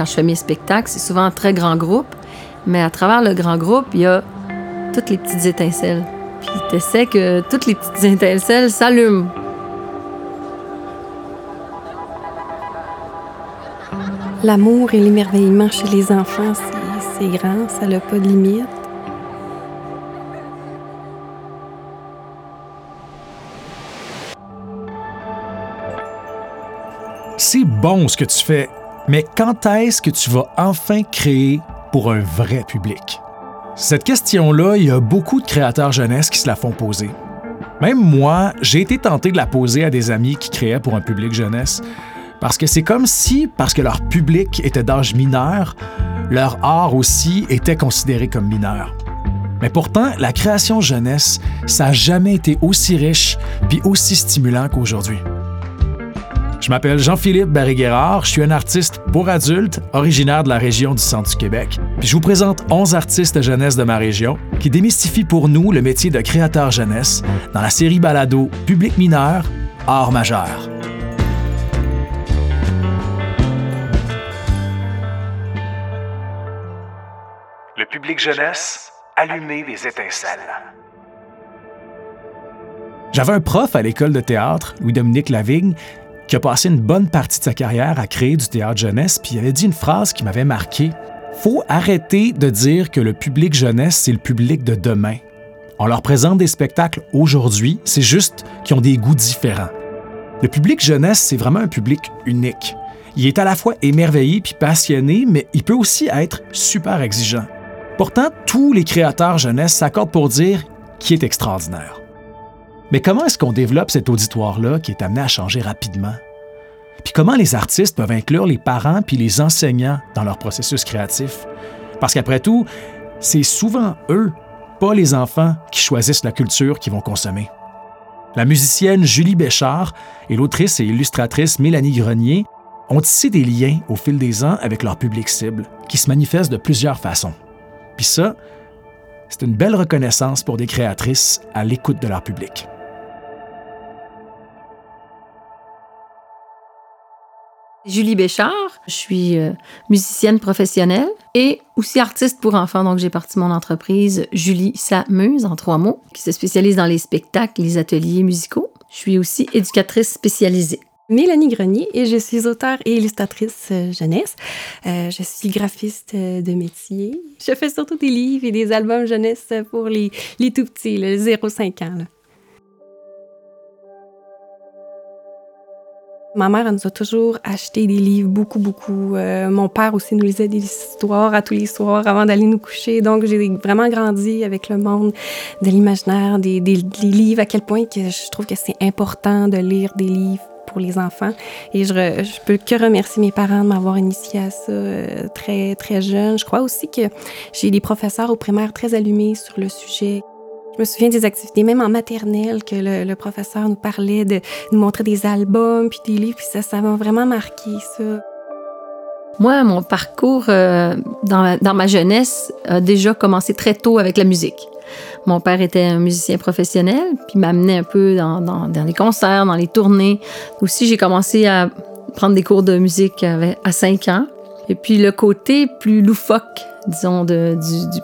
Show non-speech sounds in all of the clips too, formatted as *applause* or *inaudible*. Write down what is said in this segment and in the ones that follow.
quand je fais mes spectacles, c'est souvent un très grand groupe, mais à travers le grand groupe, il y a toutes les petites étincelles. Puis tu essaies que toutes les petites étincelles s'allument. L'amour et l'émerveillement chez les enfants, c'est grand, ça n'a pas de limite. C'est bon ce que tu fais, mais quand est-ce que tu vas enfin créer pour un vrai public? Cette question-là, il y a beaucoup de créateurs jeunesse qui se la font poser. Même moi, j'ai été tenté de la poser à des amis qui créaient pour un public jeunesse, parce que c'est comme si, parce que leur public était d'âge mineur, leur art aussi était considéré comme mineur. Mais pourtant, la création jeunesse, ça n'a jamais été aussi riche puis aussi stimulant qu'aujourd'hui. Je m'appelle Jean-Philippe Barry-Guerrard, je suis un artiste pour adultes originaire de la région du centre du Québec. Puis je vous présente 11 artistes jeunesse de ma région qui démystifient pour nous le métier de créateur jeunesse dans la série balado Public mineur, art majeur. Le public jeunesse, allumez les étincelles. J'avais un prof à l'école de théâtre, Louis-Dominique Lavigne, qui a passé une bonne partie de sa carrière à créer du théâtre jeunesse, puis il avait dit une phrase qui m'avait marqué. Faut arrêter de dire que le public jeunesse, c'est le public de demain. On leur présente des spectacles aujourd'hui, c'est juste qu'ils ont des goûts différents. Le public jeunesse, c'est vraiment un public unique. Il est à la fois émerveillé puis passionné, mais il peut aussi être super exigeant. Pourtant, tous les créateurs jeunesse s'accordent pour dire qu'il est extraordinaire. Mais comment est-ce qu'on développe cet auditoire-là qui est amené à changer rapidement? Puis comment les artistes peuvent inclure les parents puis les enseignants dans leur processus créatif? Parce qu'après tout, c'est souvent eux, pas les enfants, qui choisissent la culture qu'ils vont consommer. La musicienne Julie Béchard et l'autrice et illustratrice Mélanie Grenier ont tissé des liens au fil des ans avec leur public cible, qui se manifestent de plusieurs façons. Puis ça, c'est une belle reconnaissance pour des créatrices à l'écoute de leur public. Julie Béchard, je suis euh, musicienne professionnelle et aussi artiste pour enfants. Donc, j'ai parti mon entreprise Julie Samuse, en trois mots, qui se spécialise dans les spectacles, les ateliers musicaux. Je suis aussi éducatrice spécialisée. Mélanie Grenier et je suis auteure et illustratrice euh, jeunesse. Euh, je suis graphiste de métier. Je fais surtout des livres et des albums jeunesse pour les, tout petits, le 0-5 ans. Ma mère, elle nous a toujours acheté des livres, beaucoup, beaucoup. Euh, mon père aussi nous lisait des histoires à tous les soirs avant d'aller nous coucher. Donc, j'ai vraiment grandi avec le monde de l'imaginaire, des, des, livres, à quel point que je trouve que c'est important de lire des livres pour les enfants. Et je, je peux que remercier mes parents de m'avoir initié à ça euh, très, très jeune. Je crois aussi que j'ai des professeurs au primaire très allumés sur le sujet. Me souviens des activités, même en maternelle, que le, professeur nous parlait de nous montrer des albums puis des livres, puis ça, ça m'a vraiment marqué, ça. Moi, mon parcours euh, dans, ma jeunesse a déjà commencé très tôt avec la musique. Mon père était un musicien professionnel, puis m'amenait un peu dans, les concerts, dans les tournées. Aussi, j'ai commencé à prendre des cours de musique à 5 ans. Et puis le côté plus loufoque disons, du,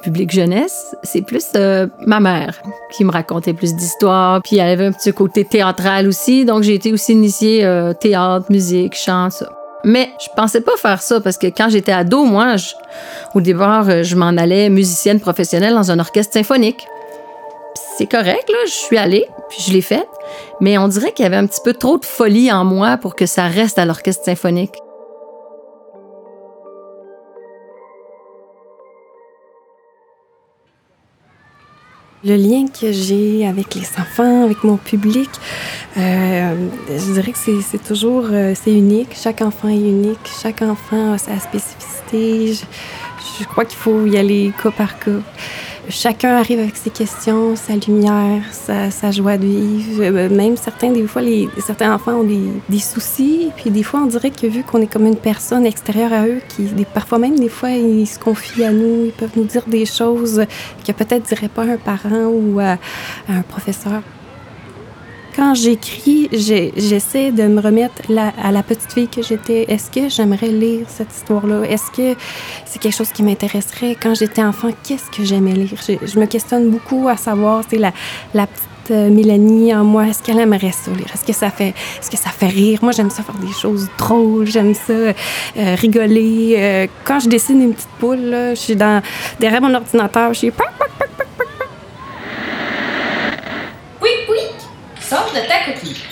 public jeunesse, c'est plus euh, ma mère qui me racontait plus d'histoires. Puis elle avait un petit côté théâtral aussi, donc j'ai été aussi initiée euh, théâtre, musique, chant, ça. Mais je pensais pas faire ça parce que quand j'étais ado, moi, au départ, euh, je m'en allais musicienne professionnelle dans un orchestre symphonique. C'est correct, là, je suis allée, puis je l'ai fait. Mais on dirait qu'il y avait un petit peu trop de folie en moi pour que ça reste à l'orchestre symphonique. Le lien que j'ai avec les enfants, avec mon public, euh, je dirais que c'est toujours euh, c'est unique. Chaque enfant est unique. Chaque enfant a sa spécificité. Je, je crois qu'il faut y aller cas par cas chacun arrive avec ses questions, sa lumière, sa, joie de vivre. Euh, même certains, des fois, les, certains enfants ont des, soucis. Puis des fois, on dirait que vu qu'on est comme une personne extérieure à eux, qui parfois même, des fois, ils se confient à nous, ils peuvent nous dire des choses que peut-être dirait pas un parent ou un professeur. Quand j'écris, j'essaie de me remettre à la petite fille que j'étais. Est-ce que j'aimerais lire cette histoire-là? Est-ce que c'est quelque chose qui m'intéresserait? Quand j'étais enfant, qu'est-ce que j'aimais lire? Je, me questionne beaucoup à savoir, c'est la, la petite euh, Mélanie en moi, est-ce qu'elle aimerait ça lire? Est-ce que ça fait, est-ce que ça fait rire? Moi, j'aime ça faire des choses drôles, j'aime ça euh, rigoler. Euh, quand je dessine une petite poule, là, je suis dans, derrière mon ordinateur, je suis... Oui, oui, sors de ta coquille.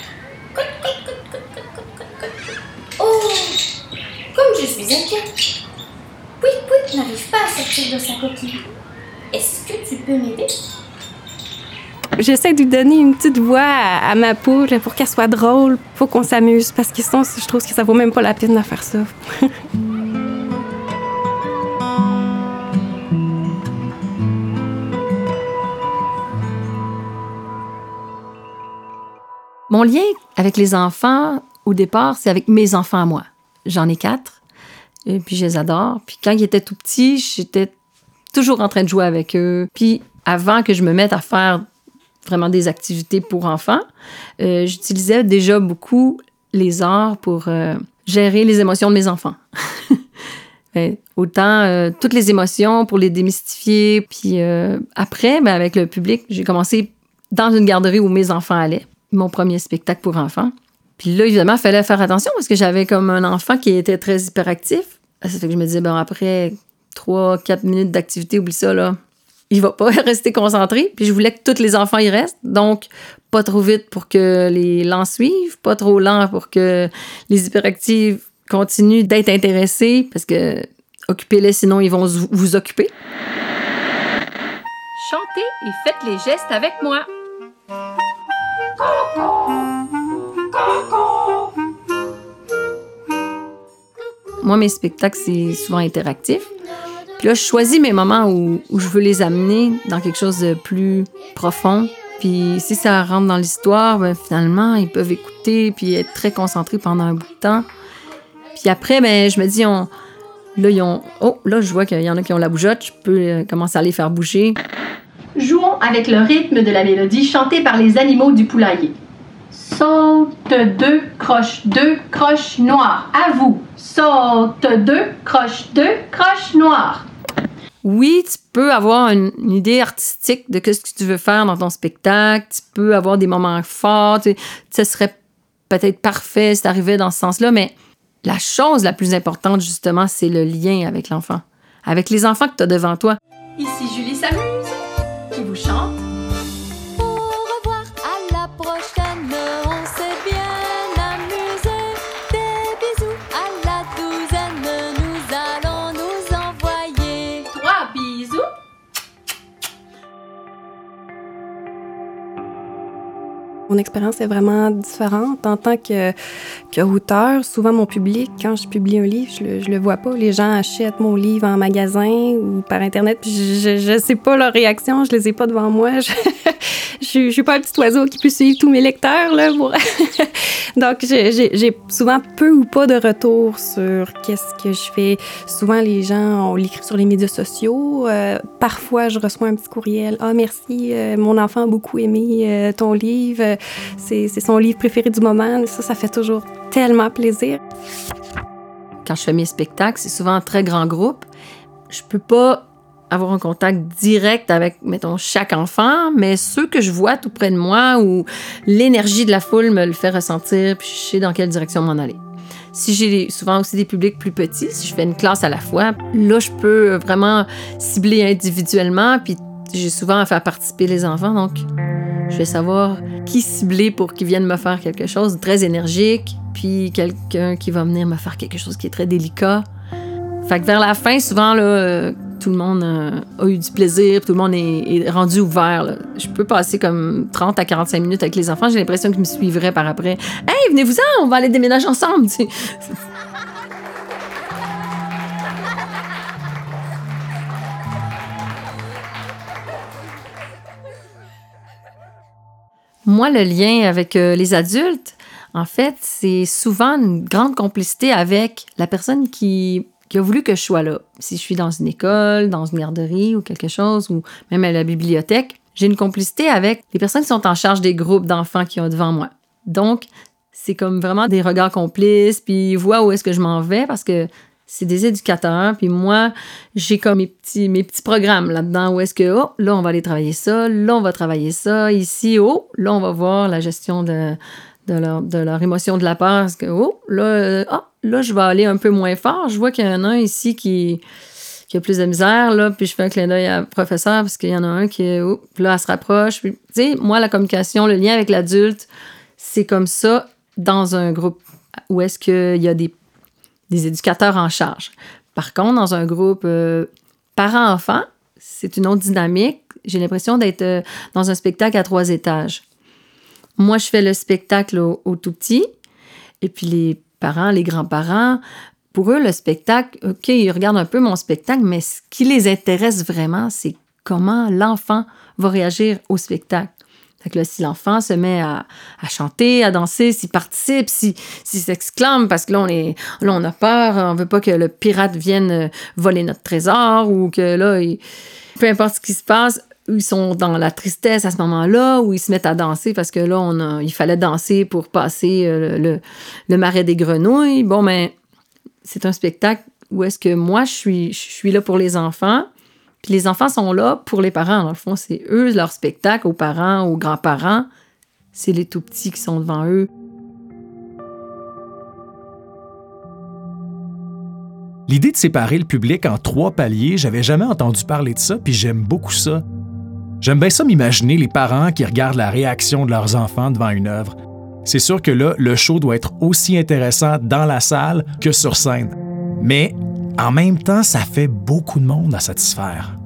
Oh, comme je suis inquiète. Oui, oui, n'arrive pas à sortir de sa coquille. Est-ce que tu peux m'aider? J'essaie de lui donner une petite voix à, ma poule pour qu'elle soit drôle. Faut qu'on s'amuse parce que sinon, je trouve que ça vaut même pas la peine de faire ça. *laughs* Mon lien avec les enfants, au départ, c'est avec mes enfants à moi. J'en ai quatre, et puis je les adore. Puis quand ils étaient tout petits, j'étais toujours en train de jouer avec eux. Puis avant que je me mette à faire vraiment des activités pour enfants. Euh, j'utilisais déjà beaucoup les arts pour euh, gérer les émotions de mes enfants. *laughs* Autant euh, toutes les émotions pour les démystifier. Puis après, ben, avec le public, j'ai commencé dans une garderie où mes enfants allaient. Mon premier spectacle pour enfants. Puis là, évidemment, il fallait faire attention parce que j'avais comme un enfant qui était très hyperactif. Ça fait que je me disais, bon, après trois, quatre minutes d'activité, oublie ça, là il va pas *laughs* rester concentré. Puis je voulais que tous les enfants y restent. Donc, pas trop vite pour que les lents suivent, pas trop lent pour que les hyperactifs continuent d'être intéressés, parce que occupez-les, sinon ils vont vous occuper. Chantez et faites les gestes avec moi. Moi, mes spectacles, c'est souvent interactif. Puis là, je choisis mes moments où, je veux les amener dans quelque chose de plus profond. Puis si ça rentre dans l'histoire, ben, finalement, ils peuvent écouter puis être très concentrés pendant un bout de temps. Puis après, ben, je me dis, là, ils ont, oh, là, je vois qu'il y en a qui ont la bougeotte, je peux euh, commencer à les faire bouger. Jouons avec le rythme de la mélodie chantée par les animaux du poulailler. Saute deux, croche deux, croche noire. À vous. Saute deux, croche deux, croche noire. Oui, tu peux avoir une, idée artistique de ce que tu veux faire dans ton spectacle. Tu peux avoir des moments forts. Tu, ce serait peut-être parfait si tu arrivais dans ce sens-là, mais la chose la plus importante, justement, c'est le lien avec l'enfant. Avec les enfants que tu as devant toi. Ici Julie s'amuse, qui Mon expérience est vraiment différente en tant que, auteur. Souvent, mon public, quand je publie un livre, je le, le vois pas. Les gens achètent mon livre en magasin ou par Internet, je ne sais pas leur réaction, je les ai pas devant moi. *laughs* Je, ne suis pas un petit oiseau qui peut suivre tous mes lecteurs. Là, *laughs* Donc, j'ai souvent peu ou pas de retour sur qu'est-ce que je fais. Souvent, les gens, on l'écrit sur les médias sociaux. Euh, parfois, je reçois un petit courriel. Ah, merci, euh, mon enfant a beaucoup aimé euh, ton livre. C'est son livre préféré du moment. Ça, ça fait toujours tellement plaisir. Quand je fais mes spectacles, c'est souvent un très grand groupe. Je peux pas avoir un contact direct avec, mettons, chaque enfant, mais ceux que je vois tout près de moi où l'énergie de la foule me le fait ressentir, puis je sais dans quelle direction m'en aller. Si j'ai souvent aussi des publics plus petits, si je fais une classe à la fois, là, je peux vraiment cibler individuellement, puis j'ai souvent à faire participer les enfants, donc je vais savoir qui cibler pour qu'ils viennent me faire quelque chose de très énergique, puis quelqu'un qui va venir me faire quelque chose qui est très délicat. Fait que vers la fin, souvent, là, tout le monde euh, a eu du plaisir, tout le monde est, rendu ouvert. Je peux passer comme 30 à 45 minutes avec les enfants, j'ai l'impression qu'ils me suivraient par après. Hey, venez-vous-en, on va aller déménager ensemble. Moi, le lien avec euh, les adultes, en fait, c'est souvent une grande complicité avec la personne qui qui a voulu que je sois là. Si je suis dans une école, dans une garderie ou quelque chose, ou même à la bibliothèque, j'ai une complicité avec les personnes qui sont en charge des groupes d'enfants qui ont devant moi. Donc, c'est comme vraiment des regards complices, puis ils voient où est-ce que je m'en vais parce que c'est des éducateurs, puis moi, j'ai comme mes petits, mes petits programmes là-dedans où est-ce que, oh, là, on va aller travailler ça, là, on va travailler ça, ici, oh, là, on va voir la gestion de, leur émotion de la peur, parce que, oh, là, euh, ah, là, je vais aller un peu moins fort. Je vois qu'il y en a un ici qui, qui a plus de misère, là, puis je fais un clin d'œil à professeur parce qu'il y en a un qui, oh, là, elle se rapproche. Puis, tu sais, moi, la communication, le lien avec l'adulte, c'est comme ça dans un groupe où est-ce qu'il y a des, des, éducateurs en charge. Par contre, dans un groupe euh, parents-enfants, c'est une autre dynamique. J'ai l'impression d'être euh, dans un spectacle à trois étages. Moi, je fais le spectacle au, au tout petit, et puis les parents, les grands-parents, pour eux, le spectacle, OK, ils regardent un peu mon spectacle, mais ce qui les intéresse vraiment, c'est comment l'enfant va réagir au spectacle. Fait que là, si l'enfant se met à, chanter, à danser, s'il participe, s'il s'exclame, parce que là on, est, là, on a peur, on veut pas que le pirate vienne euh, voler notre trésor ou que là, peu importe ce qui se passe, ils sont dans la tristesse à ce moment-là, ou ils se mettent à danser parce que là, on a, il fallait danser pour passer euh, le, le, marais des grenouilles. Bon, mais ben, c'est un spectacle où est-ce que moi, je suis, je suis là pour les enfants, puis les enfants sont là pour les parents. Dans le fond, c'est eux, leur spectacle, aux parents, aux grands-parents. C'est les tout petits qui sont devant eux. L'idée de séparer le public en trois paliers, j'avais jamais entendu parler de ça, puis j'aime beaucoup ça. J'aime bien ça m'imaginer les parents qui regardent la réaction de leurs enfants devant une œuvre. C'est sûr que là, le show doit être aussi intéressant dans la salle que sur scène. Mais en même temps, ça fait beaucoup de monde à satisfaire.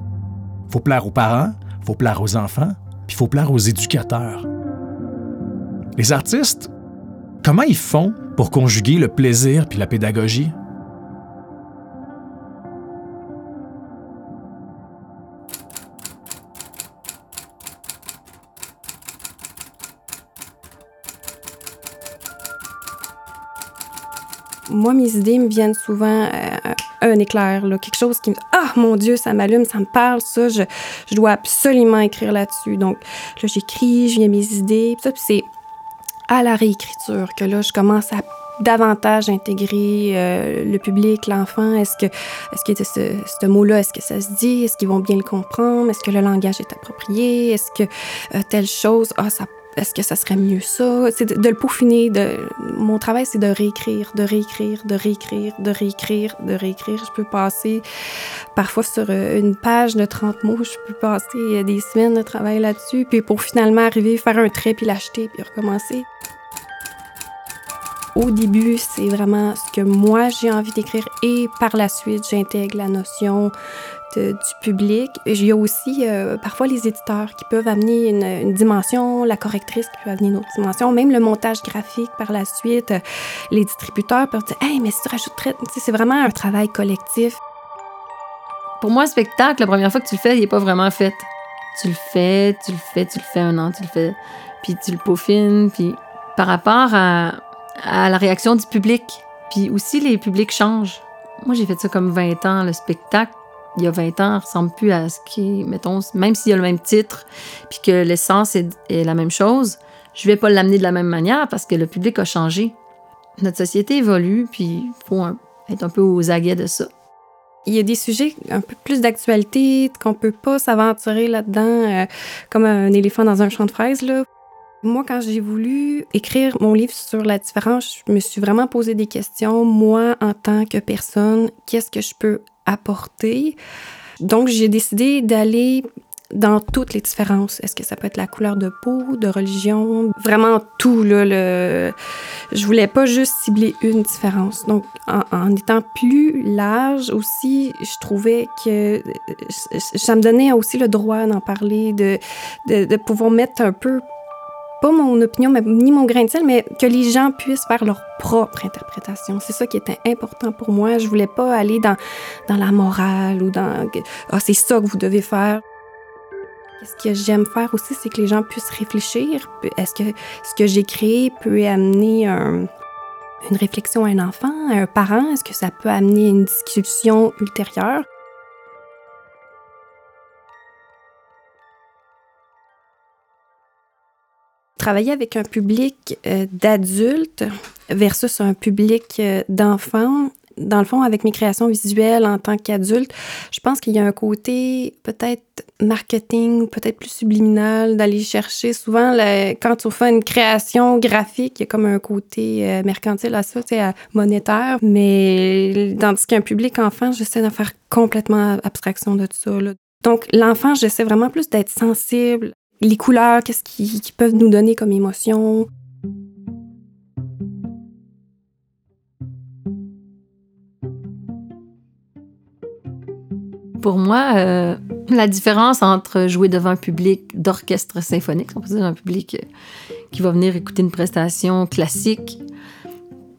Faut plaire aux parents, faut plaire aux enfants, puis faut plaire aux éducateurs. Les artistes, comment ils font pour conjuguer le plaisir puis la pédagogie? moi, mes idées me viennent souvent euh, un éclair, là, quelque chose qui me Ah, mon Dieu, ça m'allume, ça me parle, ça, je, je dois absolument écrire là-dessus. Donc, là, j'écris, je viens mes idées, puis ça, puis c'est à la réécriture que là, je commence à davantage intégrer euh, le public, l'enfant. Est-ce que, est-ce que ce, ce mot-là, est-ce que ça se dit? Est-ce qu'ils vont bien le comprendre? Est-ce que le langage est approprié? Est-ce que euh, telle chose, ah, ça est-ce que ça serait mieux ça? C'est de, le peaufiner. Mon travail, c'est de réécrire, de réécrire, de réécrire, de réécrire, de réécrire. Je peux passer parfois sur euh, une page de 30 mots, je peux passer euh, des semaines de travail là-dessus, puis pour finalement arriver, faire un trait, puis l'acheter, puis recommencer. Au début, c'est vraiment ce que moi j'ai envie d'écrire et par la suite, j'intègre la notion du public. Il y a aussi euh, parfois les éditeurs qui peuvent amener une, dimension, la correctrice qui peut amener une autre dimension, même le montage graphique par la suite. les distributeurs peuvent dire Hey, mais si tu rajoutes c'est vraiment un travail collectif. Pour moi, un spectacle, la première fois que tu le fais, il n'est pas vraiment fait. Tu le fais, tu le fais, tu le fais un an, tu le fais, puis tu le peaufines, puis par rapport à, à la réaction du public, puis aussi les publics changent. Moi, j'ai fait ça comme 20 ans, le spectacle il y a 20 ans ressemble plus à ce qui, mettons, même s'il y a le même titre, puis que l'essence est, la même chose, je vais pas l'amener de la même manière parce que le public a changé. Notre société évolue, puis il faut être un peu aux aguets de ça. Il y a des sujets un peu plus d'actualité qu'on peut pas s'aventurer là-dedans euh, comme un éléphant dans un champ de fraises. Là. Moi, quand j'ai voulu écrire mon livre sur la différence, je me suis vraiment posé des questions. Moi, en tant que personne, qu'est-ce que je peux apporter. Donc, j'ai décidé d'aller dans toutes les différences. Est-ce que ça peut être la couleur de peau, de religion, vraiment tout là. Le... Je voulais pas juste cibler une différence. Donc, en, étant plus large aussi, je trouvais que ça me donnait aussi le droit d'en parler, de, de, de pouvoir mettre un peu pas mon opinion, ni mon grain de sel, mais que les gens puissent faire leur propre interprétation. C'est ça qui était important pour moi. Je voulais pas aller dans, dans la morale ou dans ah, c'est ça que vous devez faire. Ce que j'aime faire aussi, c'est que les gens puissent réfléchir. Est-ce que ce que j'ai créé peut amener une réflexion à un enfant, à un parent? Est-ce que ça peut amener une discussion ultérieure? Travailler avec un public euh, d'adultes versus un public euh, d'enfants, dans le fond, avec mes créations visuelles en tant qu'adulte, je pense qu'il y a un côté peut-être marketing, peut-être plus subliminal, d'aller chercher. Souvent, quand tu fais une création graphique, il y a comme un côté euh, mercantile à ça, tu sais, monétaire. Mais tandis qu'un public enfant, j'essaie de faire complètement abstraction de tout ça. Donc, l'enfant, j'essaie vraiment plus d'être sensible les couleurs, qu'est-ce qu'ils peuvent nous donner comme émotion? Pour moi, euh, la différence entre jouer devant un public d'orchestre symphonique, on peut dire un public euh, qui va venir écouter une prestation classique,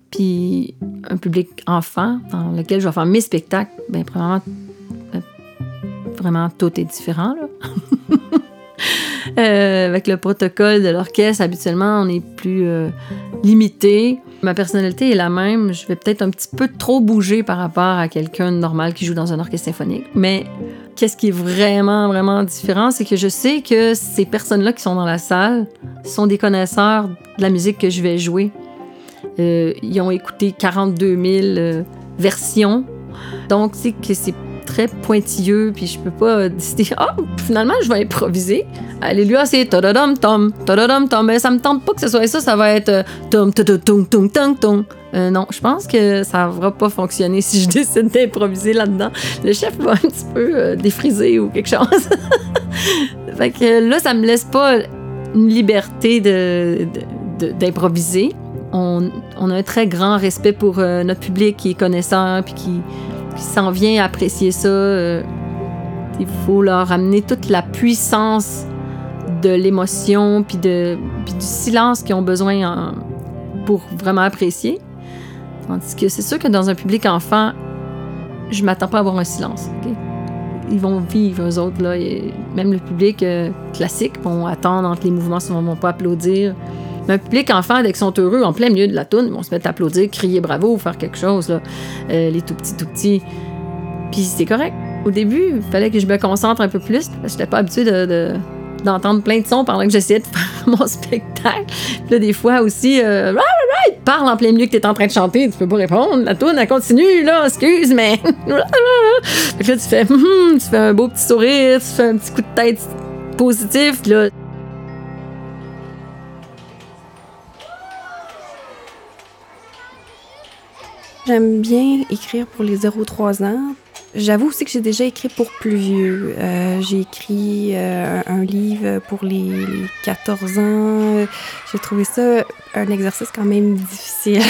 puis un public enfant dans lequel je vais faire mes spectacles, bien, euh, vraiment, tout est différent. *laughs* Euh, avec le protocole de l'orchestre, habituellement, on est plus euh, limité. Ma personnalité est la même. Je vais peut-être un petit peu trop bouger par rapport à quelqu'un de normal qui joue dans un orchestre symphonique. Mais qu'est-ce qui est vraiment, vraiment différent, c'est que je sais que ces personnes-là qui sont dans la salle sont des connaisseurs de la musique que je vais jouer. Euh, ils ont écouté 42 000 versions. Donc, c'est que c'est très pointilleux, puis je peux pas *laughs* décider, ah, finalement, je vais improviser. Alléluia, c'est tadadam tom, tadadam tom. Mais ça me tente pas que ce soit ça, ça va être euh, tom, tom, tom, tom, tom. Euh, non, je pense que ça va pas fonctionner *laughs* si je décide d'improviser là-dedans. Le chef va un petit peu euh, défriser ou quelque chose. *laughs* fait là, ça me laisse pas une liberté de, d'improviser. On, on, a un très grand respect pour notre public qui est connaissant puis qui, qui s'en vient apprécier ça. Euh, il faut leur amener toute la puissance de l'émotion puis, de, du silence qu'ils ont besoin pour vraiment apprécier. Tandis que c'est sûr que dans un public enfant, je m'attends pas à avoir un silence. Ils vont vivre, eux autres. Là, même le public euh, classique vont attendre entre les mouvements, ils vont pas applaudir. Un public enfant, dès qu'ils sont heureux, en plein milieu de la toune, ils vont se mettre à applaudir, crier bravo, faire quelque chose, là. Euh, les tout petits, tout petits. Puis c'est correct. Au début, il fallait que je me concentre un peu plus, parce que j'étais pas habituée de, d'entendre plein de sons pendant que j'essayais de *laughs* faire mon spectacle. Puis là, des fois aussi, euh, parle en plein milieu que tu es en train de chanter, tu peux pas répondre. La toune, elle continue, là, excuse, mais. *laughs* puis là, tu fais, hum, tu fais un beau petit sourire, tu fais un petit coup de tête positif, là. J'aime bien écrire pour les 0-3 ans. J'avoue aussi que j'ai déjà écrit pour plus vieux. Euh, j'ai écrit euh, un livre pour les, 14 ans. J'ai trouvé ça un exercice quand même difficile.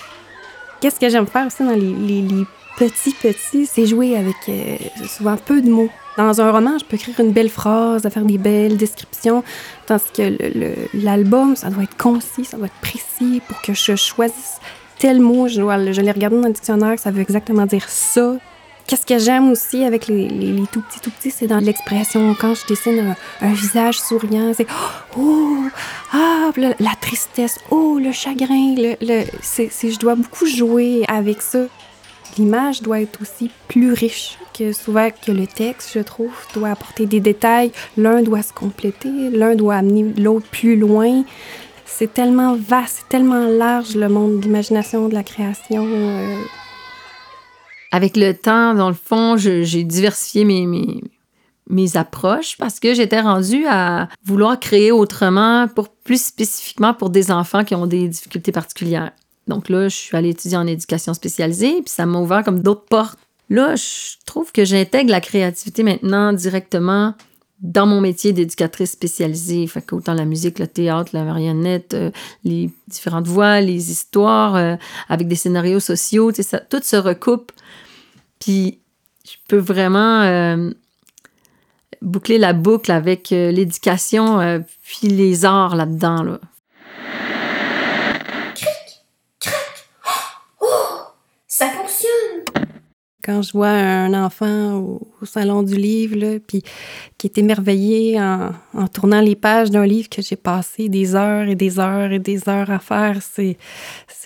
*laughs* Qu'est-ce que j'aime faire aussi dans les, petits petits, c'est jouer avec euh, souvent peu de mots. Dans un roman, je peux écrire une belle phrase, faire des belles descriptions, tandis que l'album, ça doit être concis, ça doit être précis pour que je choisisse tel mot, je, l'ai regardé dans le dictionnaire, ça veut exactement dire ça. Qu'est-ce que j'aime aussi avec les, tout petits, tout petits, c'est dans l'expression. Quand je dessine un, visage souriant, c'est oh, ah, la, tristesse, oh, le chagrin. Le, je dois beaucoup jouer avec ça. L'image doit être aussi plus riche que souvent que le texte, je trouve, doit apporter des détails. L'un doit se compléter, l'un doit amener l'autre plus loin c'est tellement vaste, tellement large le monde de l'imagination, de la création. Euh. Avec le temps, dans le fond, j'ai diversifié mes, mes, mes, approches parce que j'étais rendue à vouloir créer autrement, pour, plus spécifiquement pour des enfants qui ont des difficultés particulières. Donc là, je suis allée étudier en éducation spécialisée, puis ça m'a ouvert comme d'autres portes. Là, je trouve que j'intègre la créativité maintenant directement dans mon métier d'éducatrice spécialisée, fait qu'autant la musique, le théâtre, la marionnette, euh, les différentes voix, les histoires euh, avec des scénarios sociaux, ça, tout se recoupe. Puis je peux vraiment euh, boucler la boucle avec l'éducation puis les arts là-dedans. Là. Quand je vois un enfant au, salon du livre, puis qui est émerveillé en, tournant les pages d'un livre que j'ai passé des heures et des heures et des heures à faire, c'est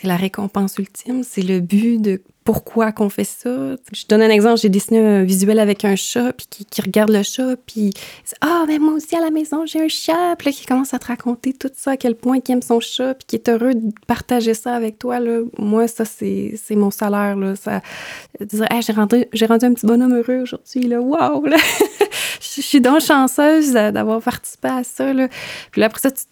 la récompense ultime. C'est le but de pourquoi qu'on fait ça. Je donne un exemple, j'ai dessiné un visuel avec un chat, puis qui, regarde le chat, puis ah, mais moi aussi à la maison, j'ai un chat, puis qui commence à te raconter tout ça, à quel point il aime son chat, puis qui est heureux de partager ça avec toi, là. Moi, ça, c'est mon salaire, là. Ça, dire, hey, j'ai rendu, rendu un petit bonhomme heureux aujourd'hui, là. Waouh, là! *laughs* Je suis donc chanceuse d'avoir participé à ça, là. Puis après ça, tu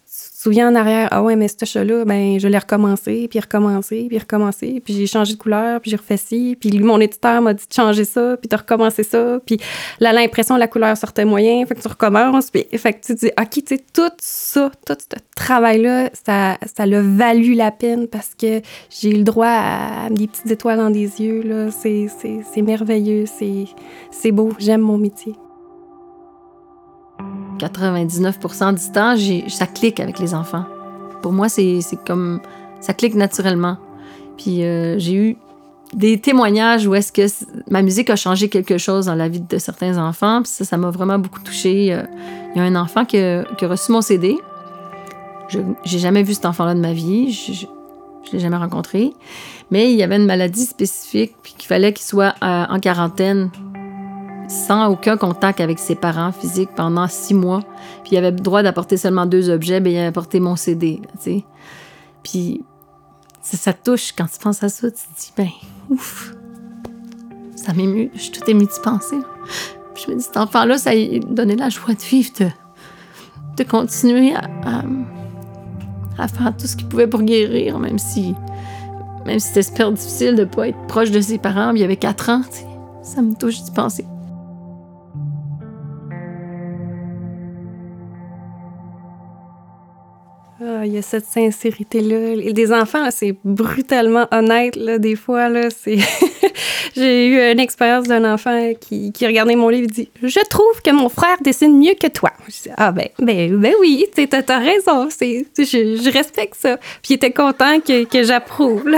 souviens en arrière, ah ouais, mais ce chat-là, ben, je l'ai recommencé, puis recommencé, puis recommencé, puis j'ai changé de couleur, puis j'ai refait ci, puis lui, mon éditeur m'a dit de changer ça, puis de recommencer ça, puis là, l'impression, la couleur sortait moyen, fait que tu recommences, puis fait que tu dis, OK, tu sais, tout ça, tout ce travail-là, ça, ça l'a valu la peine parce que j'ai eu le droit à des petites étoiles dans des yeux, là, c'est merveilleux, c'est beau, j'aime mon métier. 99 du temps, ça clique avec les enfants. Pour moi, c'est comme ça clique naturellement. Puis euh, j'ai eu des témoignages où est-ce que ma musique a changé quelque chose dans la vie de certains enfants. Puis ça, ça m'a vraiment beaucoup touchée. Euh, il y a un enfant qui a, reçu mon CD. Je n'ai jamais vu cet enfant-là de ma vie. Je ne l'ai jamais rencontré. Mais il y avait une maladie spécifique, puis qu'il fallait qu'il soit euh, en quarantaine sans aucun contact avec ses parents physiques pendant six mois. Puis il avait le droit d'apporter seulement deux objets, bien il a apporté mon CD, tu. Puis ça, touche quand tu penses à ça, tu te dis, ben, ouf, ça m'émue, je suis tout émue de penser. Puis je me dis, cet enfant-là, ça lui donnait la joie de vivre, de, continuer à, faire tout ce qu'il pouvait pour guérir, même si, même si c'était super difficile de ne pas être proche de ses parents, il avait quatre ans. Ça me touche d'y penser. Il y a cette sincérité-là. Des enfants, c'est brutalement honnête, là, des fois. Là, c'est... *laughs* J'ai eu une expérience d'un enfant qui, qui, regardait mon livre et dit Je trouve que mon frère dessine mieux que toi. Je dis Ah, ben, ben, ben oui, t'as, as raison. C'est, je, respecte ça. Puis il était content que, que j'approuve. *laughs*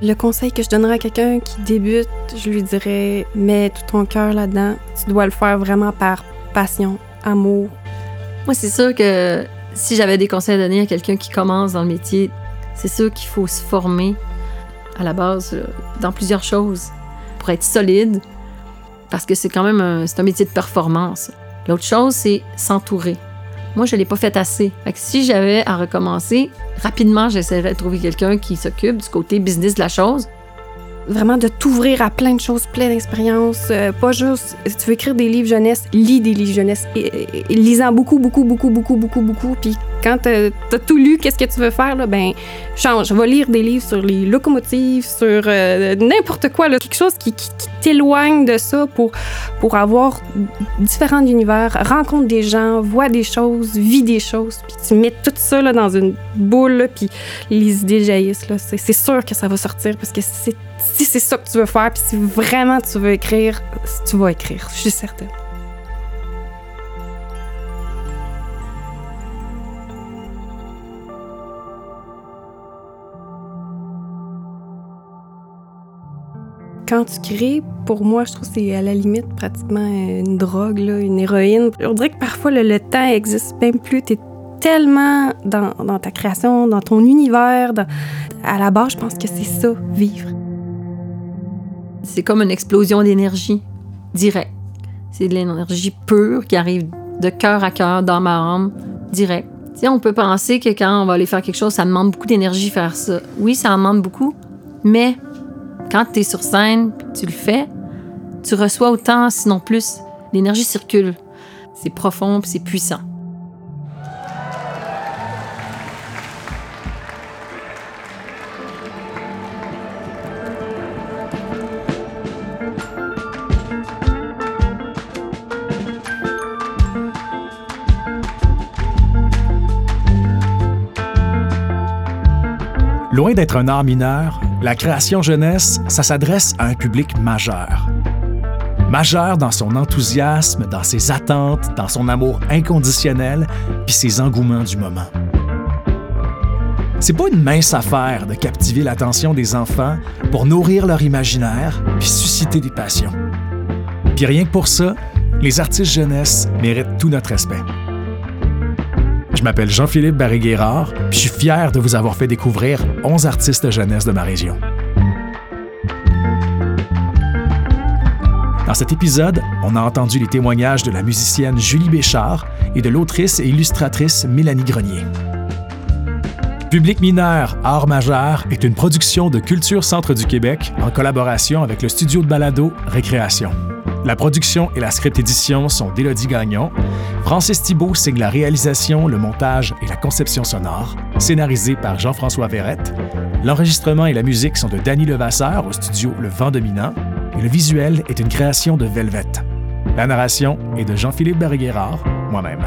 Le conseil que je donnerais à quelqu'un qui débute, je lui dirais mets tout ton cœur là-dedans. Tu dois le faire vraiment par passion, amour. Moi, c'est sûr que si j'avais des conseils à donner à quelqu'un qui commence dans le métier, c'est sûr qu'il faut se former à la base euh, dans plusieurs choses pour être solide, parce que c'est quand même un, un métier de performance. L'autre chose, c'est s'entourer. Moi, je ne l'ai pas fait assez. si j'avais à recommencer, rapidement, j'essaierais de trouver quelqu'un qui s'occupe du côté business de la chose vraiment de t'ouvrir à plein de choses, plein d'expériences. Euh, pas juste, si tu veux écrire des livres jeunesse, lis des livres jeunesse. Et, lisant beaucoup, beaucoup, beaucoup, beaucoup, beaucoup, beaucoup. Puis quand tu as, tout lu, qu'est-ce que tu veux faire, là, ben change. Va lire des livres sur les locomotives, sur euh, n'importe quoi, là, quelque chose qui, t'éloigne de ça pour, pour avoir différents univers, rencontre des gens, vois des choses, vis des choses. Puis tu mets tout ça là, dans une boule, puis les idées jaillissent. C'est sûr que ça va sortir parce que si c'est ça que tu veux faire, puis si vraiment tu veux écrire, tu vas écrire, je suis certaine. Quand tu crées, pour moi, je trouve que c'est à la limite pratiquement une drogue, une héroïne. On dirait que parfois le, temps existe même plus. Tu es tellement dans, ta création, dans ton univers. à la base, je pense que c'est ça, vivre. C'est comme une explosion d'énergie directe. C'est de l'énergie pure qui arrive de cœur à cœur, dans ma âme, direct. Tu on peut penser que quand on va aller faire quelque chose, ça demande beaucoup d'énergie faire ça. Oui, ça en demande beaucoup, mais quand tu es sur scène, tu le fais, tu reçois autant, sinon plus. L'énergie circule. C'est profond, c'est puissant. Loin d'être un art mineur, la création jeunesse, ça s'adresse à un public majeur. Majeur dans son enthousiasme, dans ses attentes, dans son amour inconditionnel, puis ses engouements du moment. C'est pas une mince affaire de captiver l'attention des enfants pour nourrir leur imaginaire puis susciter des passions. Puis rien que pour ça, les artistes jeunesse méritent tout notre respect. Je m'appelle Jean-Philippe Barré-Guérard, puis je suis fier de vous avoir fait découvrir 11 artistes jeunesse de ma région. Dans cet épisode, on a entendu les témoignages de la musicienne Julie Béchard et de l'autrice et illustratrice Mélanie Grenier. Public mineur, art majeur est une production de Culture Centre du Québec en collaboration avec le studio de balado Récréation. La production et la script édition sont d'Élodie Gagnon. Francis Thibault signe la réalisation, le montage et la conception sonore, scénarisé par Jean-François Verrette. L'enregistrement et la musique sont de Danny Levasseur au studio Le Vent Dominant et le visuel est une création de Velvet. La narration est de Jean-Philippe Berguérard, moi-même.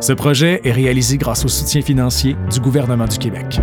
Ce projet est réalisé grâce au soutien financier du gouvernement du Québec.